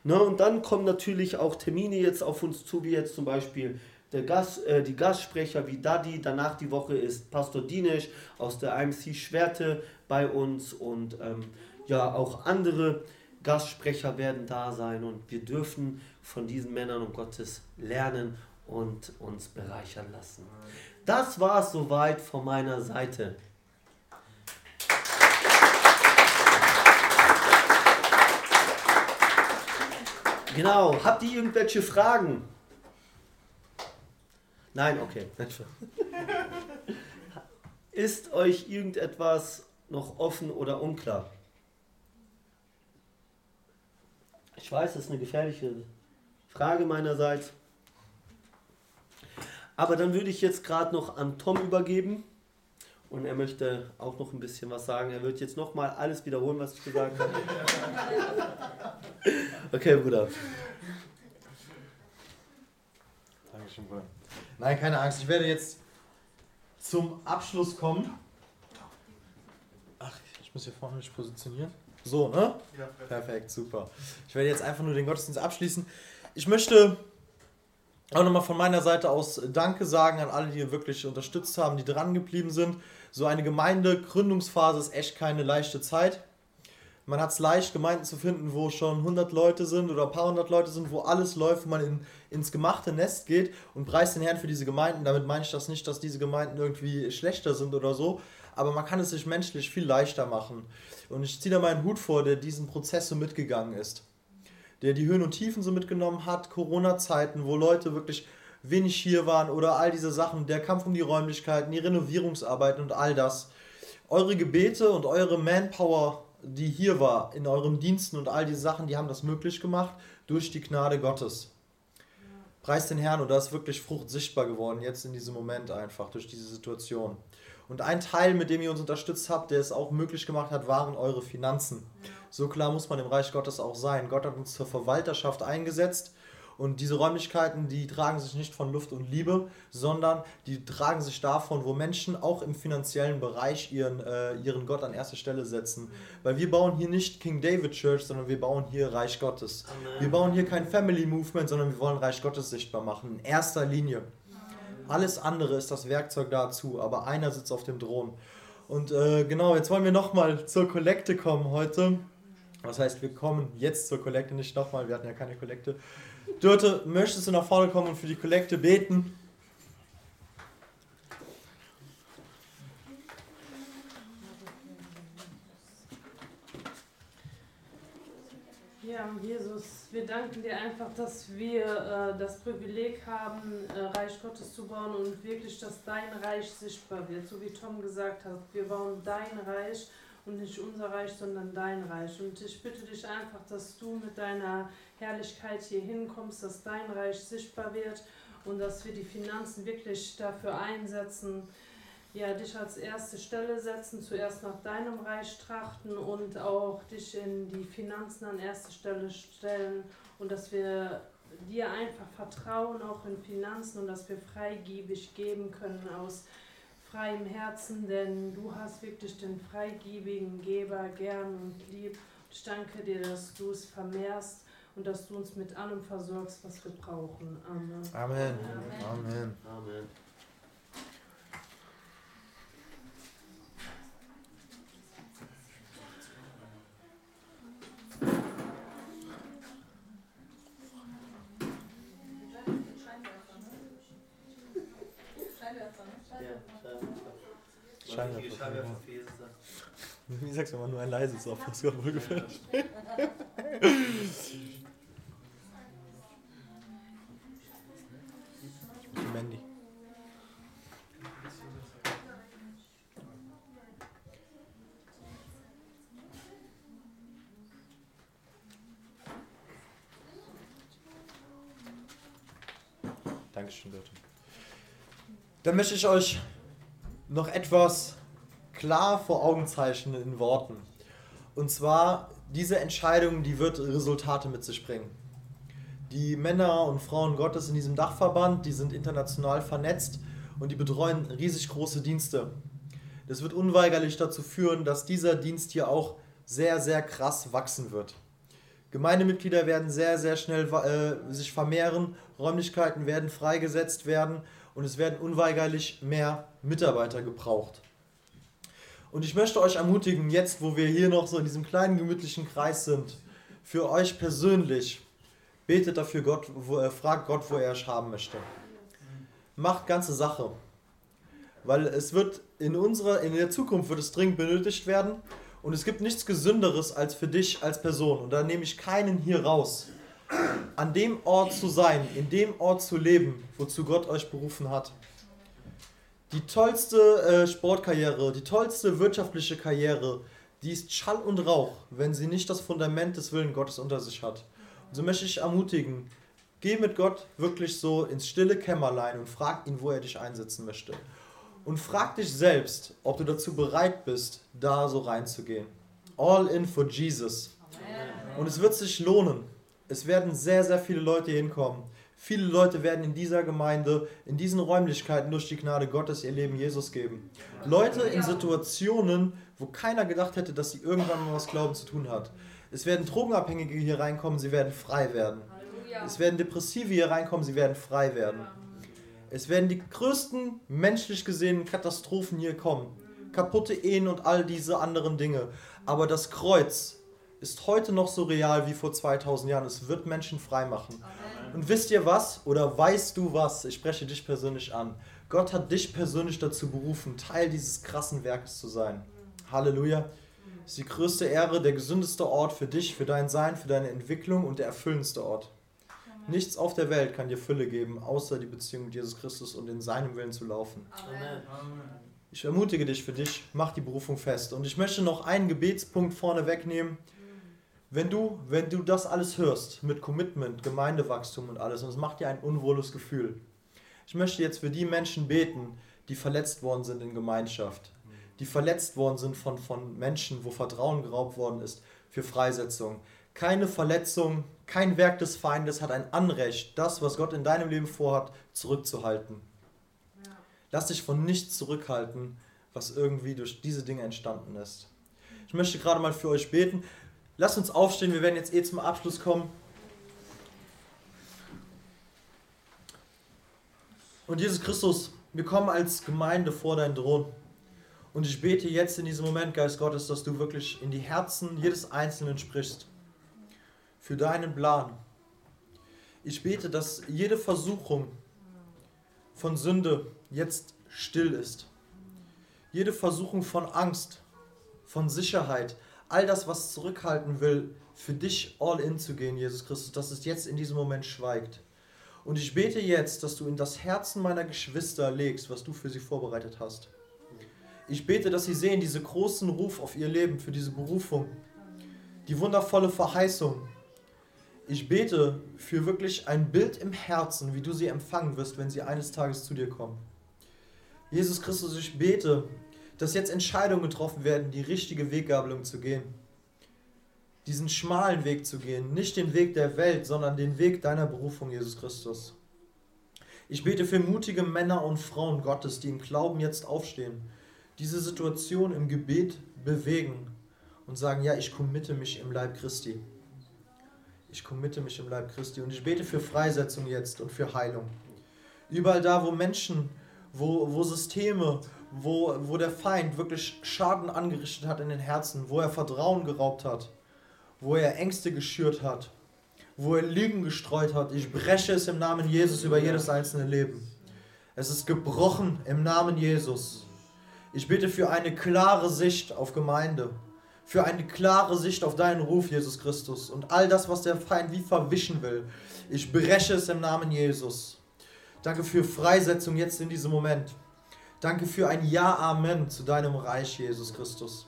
Ne, und dann kommen natürlich auch Termine jetzt auf uns zu, wie jetzt zum Beispiel der Gast, äh, die Gastsprecher wie Daddy. Danach die Woche ist Pastor Dinesh aus der IMC Schwerte bei uns und ähm, ja, auch andere Gastsprecher werden da sein und wir dürfen von diesen Männern um Gottes lernen und uns bereichern lassen. Das war es soweit von meiner Seite. Genau, habt ihr irgendwelche Fragen? Nein, okay. Ist euch irgendetwas noch offen oder unklar? Ich weiß, das ist eine gefährliche Frage meinerseits. Aber dann würde ich jetzt gerade noch an Tom übergeben. Und er möchte auch noch ein bisschen was sagen. Er wird jetzt nochmal alles wiederholen, was ich gesagt habe. Okay, Bruder. Dankeschön, Bruder. Nein, keine Angst. Ich werde jetzt zum Abschluss kommen. Ach, ich muss hier vorne mich positionieren. So, ne? Ja, perfekt. perfekt, super. Ich werde jetzt einfach nur den Gottesdienst abschließen. Ich möchte auch nochmal von meiner Seite aus Danke sagen an alle, die wirklich unterstützt haben, die dran geblieben sind. So eine Gemeindegründungsphase ist echt keine leichte Zeit. Man hat es leicht, Gemeinden zu finden, wo schon 100 Leute sind oder ein paar hundert Leute sind, wo alles läuft, wo man in, ins gemachte Nest geht und preist den Herrn für diese Gemeinden. Damit meine ich das nicht, dass diese Gemeinden irgendwie schlechter sind oder so, aber man kann es sich menschlich viel leichter machen. Und ich ziehe da meinen Hut vor, der diesen Prozess so mitgegangen ist. Der die Höhen und Tiefen so mitgenommen hat, Corona-Zeiten, wo Leute wirklich wenig hier waren oder all diese Sachen, der Kampf um die Räumlichkeiten, die Renovierungsarbeiten und all das. Eure Gebete und eure Manpower die hier war, in euren Diensten und all diese Sachen, die haben das möglich gemacht durch die Gnade Gottes. Preis den Herrn und da ist wirklich Frucht sichtbar geworden, jetzt in diesem Moment einfach, durch diese Situation. Und ein Teil, mit dem ihr uns unterstützt habt, der es auch möglich gemacht hat, waren eure Finanzen. So klar muss man im Reich Gottes auch sein. Gott hat uns zur Verwalterschaft eingesetzt und diese Räumlichkeiten, die tragen sich nicht von Luft und Liebe, sondern die tragen sich davon, wo Menschen auch im finanziellen Bereich ihren, äh, ihren Gott an erste Stelle setzen. Weil wir bauen hier nicht King David Church, sondern wir bauen hier Reich Gottes. Amen. Wir bauen hier kein Family Movement, sondern wir wollen Reich Gottes sichtbar machen. In erster Linie. Alles andere ist das Werkzeug dazu, aber einer sitzt auf dem Thron. Und äh, genau, jetzt wollen wir nochmal zur Kollekte kommen heute. Das heißt, wir kommen jetzt zur Kollekte, nicht nochmal, wir hatten ja keine Kollekte. Dörte, möchtest du nach vorne kommen und für die Kollekte beten? Ja, Jesus, wir danken dir einfach, dass wir äh, das Privileg haben, äh, Reich Gottes zu bauen und wirklich, dass dein Reich sichtbar wird. So wie Tom gesagt hat, wir bauen dein Reich und nicht unser Reich, sondern dein Reich. Und ich bitte dich einfach, dass du mit deiner Herrlichkeit hier hinkommst, dass dein Reich sichtbar wird und dass wir die Finanzen wirklich dafür einsetzen, ja, dich als erste Stelle setzen, zuerst nach deinem Reich trachten und auch dich in die Finanzen an erste Stelle stellen und dass wir dir einfach vertrauen, auch in Finanzen und dass wir freigebig geben können aus freiem Herzen, denn du hast wirklich den freigebigen Geber gern und lieb. Ich danke dir, dass du es vermehrst und dass du uns mit allem versorgst, was wir brauchen. Amen. Amen. Amen. Amen. Amen. Scheinwerfer. Wie sagst du immer nur ein leises auf das wohlgefällt? Mandy. Dankeschön, Leute. Dann möchte ich euch noch etwas klar vor Augen zeichnen in Worten. Und zwar, diese Entscheidung, die wird Resultate mit sich bringen. Die Männer und Frauen Gottes in diesem Dachverband, die sind international vernetzt und die betreuen riesig große Dienste. Das wird unweigerlich dazu führen, dass dieser Dienst hier auch sehr, sehr krass wachsen wird. Gemeindemitglieder werden sehr, sehr schnell äh, sich vermehren, Räumlichkeiten werden freigesetzt werden und es werden unweigerlich mehr Mitarbeiter gebraucht. Und ich möchte euch ermutigen, jetzt wo wir hier noch so in diesem kleinen gemütlichen Kreis sind, für euch persönlich, betet dafür Gott, wo, äh, fragt Gott, wo er euch haben möchte. macht ganze Sache. Weil es wird in unserer, in der Zukunft wird es dringend benötigt werden. Und es gibt nichts Gesünderes als für dich als Person. Und da nehme ich keinen hier raus. An dem Ort zu sein, in dem Ort zu leben, wozu Gott euch berufen hat. Die tollste äh, Sportkarriere, die tollste wirtschaftliche Karriere, die ist Schall und Rauch, wenn sie nicht das Fundament des Willen Gottes unter sich hat. Und so möchte ich ermutigen, geh mit Gott wirklich so ins stille Kämmerlein und frag ihn, wo er dich einsetzen möchte. Und frag dich selbst, ob du dazu bereit bist, da so reinzugehen. All in for Jesus. Und es wird sich lohnen. Es werden sehr, sehr viele Leute hinkommen. Viele Leute werden in dieser Gemeinde, in diesen Räumlichkeiten durch die Gnade Gottes ihr Leben Jesus geben. Leute in Situationen, wo keiner gedacht hätte, dass sie irgendwann mal was Glauben zu tun hat. Es werden Drogenabhängige hier reinkommen, sie werden frei werden. Es werden Depressive hier reinkommen, sie werden frei werden. Es werden die größten menschlich gesehenen Katastrophen hier kommen. Kaputte Ehen und all diese anderen Dinge. Aber das Kreuz ist heute noch so real wie vor 2000 Jahren. Es wird Menschen frei machen. Und wisst ihr was? Oder weißt du was? Ich spreche dich persönlich an. Gott hat dich persönlich dazu berufen, Teil dieses krassen Werkes zu sein. Halleluja. Es ist die größte Ehre, der gesündeste Ort für dich, für dein Sein, für deine Entwicklung und der erfüllendste Ort. Nichts auf der Welt kann dir Fülle geben, außer die Beziehung mit Jesus Christus und in seinem Willen zu laufen. Amen. Ich ermutige dich für dich, mach die Berufung fest. Und ich möchte noch einen Gebetspunkt vorne wegnehmen. Wenn du, wenn du das alles hörst, mit Commitment, Gemeindewachstum und alles, und es macht dir ein unwohles Gefühl. Ich möchte jetzt für die Menschen beten, die verletzt worden sind in Gemeinschaft, die verletzt worden sind von, von Menschen, wo Vertrauen geraubt worden ist, für Freisetzung. Keine Verletzung, kein Werk des Feindes hat ein Anrecht, das, was Gott in deinem Leben vorhat, zurückzuhalten. Lass dich von nichts zurückhalten, was irgendwie durch diese Dinge entstanden ist. Ich möchte gerade mal für euch beten. Lasst uns aufstehen, wir werden jetzt eh zum Abschluss kommen. Und Jesus Christus, wir kommen als Gemeinde vor deinen Thron. Und ich bete jetzt in diesem Moment, Geist Gottes, dass du wirklich in die Herzen jedes Einzelnen sprichst. Für deinen Plan. Ich bete, dass jede Versuchung von Sünde jetzt still ist. Jede Versuchung von Angst, von Sicherheit, all das, was zurückhalten will, für dich all in zu gehen, Jesus Christus, dass es jetzt in diesem Moment schweigt. Und ich bete jetzt, dass du in das Herzen meiner Geschwister legst, was du für sie vorbereitet hast. Ich bete, dass sie sehen diese großen Ruf auf ihr Leben, für diese Berufung, die wundervolle Verheißung. Ich bete für wirklich ein Bild im Herzen, wie du sie empfangen wirst, wenn sie eines Tages zu dir kommen. Jesus Christus, ich bete, dass jetzt Entscheidungen getroffen werden, die richtige Weggabelung zu gehen. Diesen schmalen Weg zu gehen, nicht den Weg der Welt, sondern den Weg deiner Berufung, Jesus Christus. Ich bete für mutige Männer und Frauen Gottes, die im Glauben jetzt aufstehen, diese Situation im Gebet bewegen und sagen, ja, ich committe mich im Leib Christi. Ich committe mich im Leib Christi und ich bete für Freisetzung jetzt und für Heilung. Überall da, wo Menschen, wo, wo Systeme, wo, wo der Feind wirklich Schaden angerichtet hat in den Herzen, wo er Vertrauen geraubt hat, wo er Ängste geschürt hat, wo er Lügen gestreut hat. Ich breche es im Namen Jesus über jedes einzelne Leben. Es ist gebrochen im Namen Jesus. Ich bitte für eine klare Sicht auf Gemeinde, für eine klare Sicht auf deinen Ruf, Jesus Christus, und all das, was der Feind wie verwischen will. Ich breche es im Namen Jesus. Danke für Freisetzung jetzt in diesem Moment. Danke für ein Ja, Amen zu deinem Reich, Jesus Christus.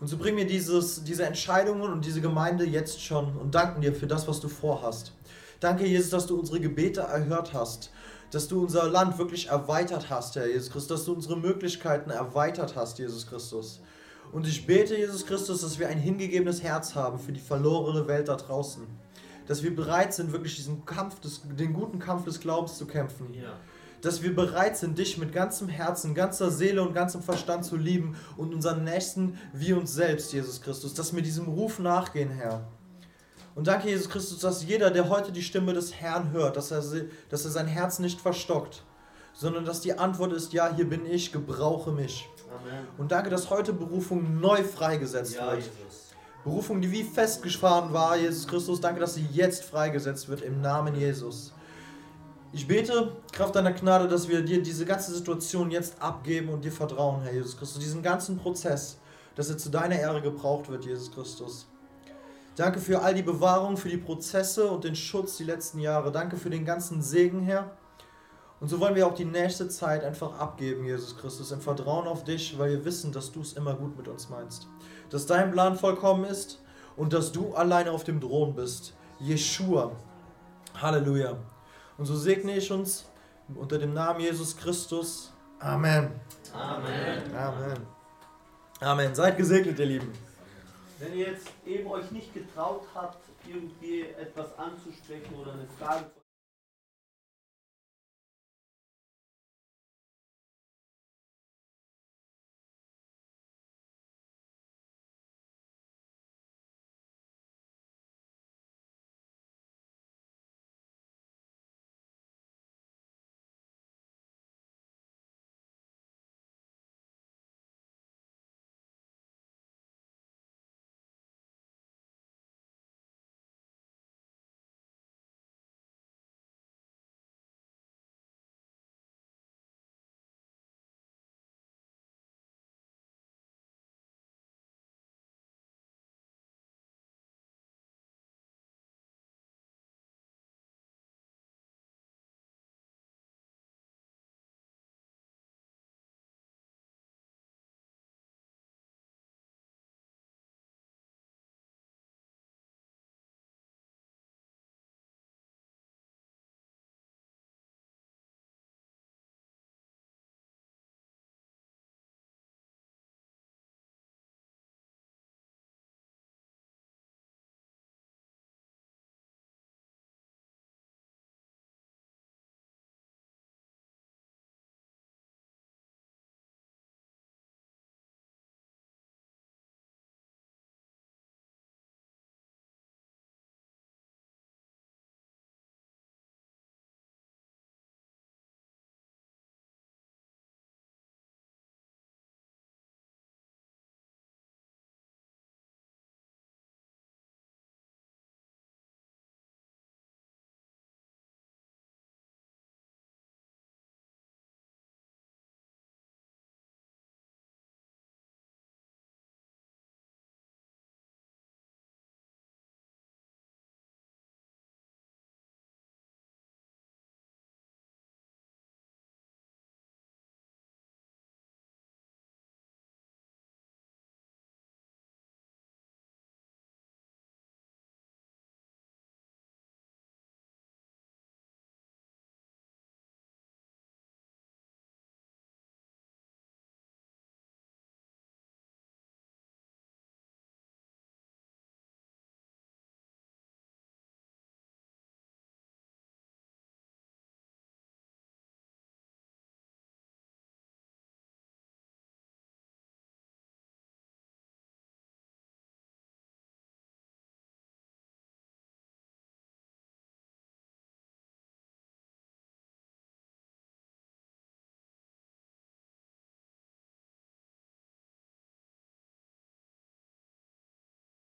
Und so bring mir dieses, diese Entscheidungen und diese Gemeinde jetzt schon und danken dir für das, was du vorhast. Danke, Jesus, dass du unsere Gebete erhört hast, dass du unser Land wirklich erweitert hast, Herr Jesus Christus, dass du unsere Möglichkeiten erweitert hast, Jesus Christus. Und ich bete, Jesus Christus, dass wir ein hingegebenes Herz haben für die verlorene Welt da draußen. Dass wir bereit sind, wirklich diesen Kampf, des, den guten Kampf des Glaubens zu kämpfen. Ja. Dass wir bereit sind, dich mit ganzem Herzen, ganzer Seele und ganzem Verstand zu lieben und unseren Nächsten wie uns selbst, Jesus Christus. Dass wir diesem Ruf nachgehen, Herr. Und danke, Jesus Christus, dass jeder, der heute die Stimme des Herrn hört, dass er, dass er sein Herz nicht verstockt, sondern dass die Antwort ist, ja, hier bin ich, gebrauche mich. Amen. Und danke, dass heute Berufung neu freigesetzt Ja, wird. Jesus. Berufung, die wie festgefahren war, Jesus Christus, danke, dass sie jetzt freigesetzt wird im Namen Jesus. Ich bete, Kraft deiner Gnade, dass wir dir diese ganze Situation jetzt abgeben und dir vertrauen, Herr Jesus Christus. Diesen ganzen Prozess, dass er zu deiner Ehre gebraucht wird, Jesus Christus. Danke für all die Bewahrung, für die Prozesse und den Schutz die letzten Jahre. Danke für den ganzen Segen, Herr. Und so wollen wir auch die nächste Zeit einfach abgeben, Jesus Christus, im Vertrauen auf dich, weil wir wissen, dass du es immer gut mit uns meinst. Dass dein Plan vollkommen ist und dass du alleine auf dem Thron bist. Jeshua. Halleluja. Und so segne ich uns unter dem Namen Jesus Christus. Amen. Amen. Amen. Amen. Seid gesegnet, ihr Lieben. Wenn ihr jetzt eben euch nicht getraut habt, irgendwie etwas anzusprechen oder eine Frage zu